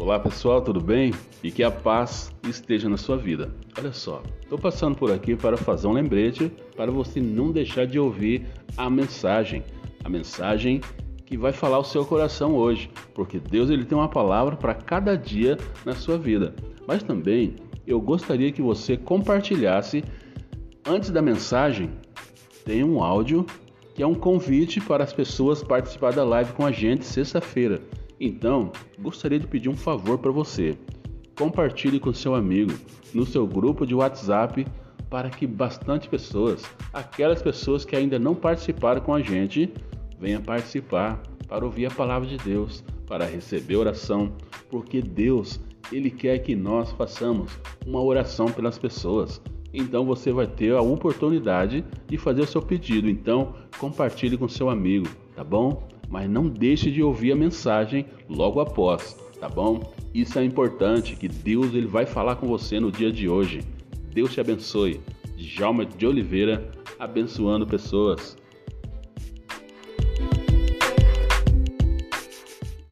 Olá pessoal, tudo bem? E que a paz esteja na sua vida. Olha só, estou passando por aqui para fazer um lembrete para você não deixar de ouvir a mensagem, a mensagem que vai falar o seu coração hoje, porque Deus ele tem uma palavra para cada dia na sua vida. Mas também eu gostaria que você compartilhasse antes da mensagem tem um áudio que é um convite para as pessoas participar da live com a gente sexta-feira. Então, gostaria de pedir um favor para você. Compartilhe com seu amigo no seu grupo de WhatsApp para que bastante pessoas, aquelas pessoas que ainda não participaram com a gente, venham participar para ouvir a palavra de Deus, para receber oração, porque Deus, ele quer que nós façamos uma oração pelas pessoas. Então você vai ter a oportunidade de fazer o seu pedido. Então, compartilhe com seu amigo, tá bom? Mas não deixe de ouvir a mensagem logo após, tá bom? Isso é importante que Deus ele vai falar com você no dia de hoje. Deus te abençoe. Djalma de Oliveira, abençoando pessoas.